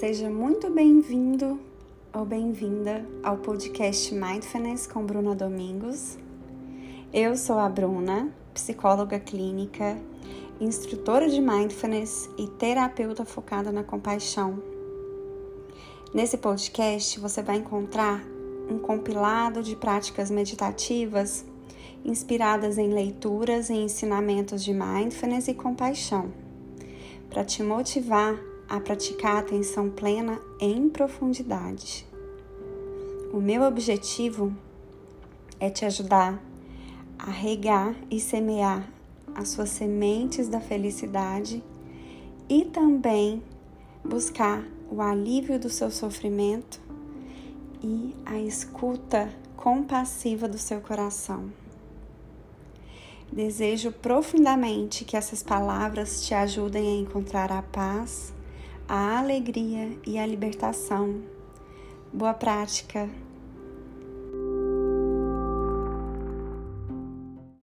Seja muito bem-vindo ou bem-vinda ao podcast Mindfulness com Bruna Domingos. Eu sou a Bruna, psicóloga clínica, instrutora de mindfulness e terapeuta focada na compaixão. Nesse podcast você vai encontrar um compilado de práticas meditativas inspiradas em leituras e ensinamentos de mindfulness e compaixão, para te motivar a praticar a atenção plena em profundidade. O meu objetivo é te ajudar a regar e semear as suas sementes da felicidade e também buscar o alívio do seu sofrimento e a escuta compassiva do seu coração. Desejo profundamente que essas palavras te ajudem a encontrar a paz a alegria e a libertação. Boa prática!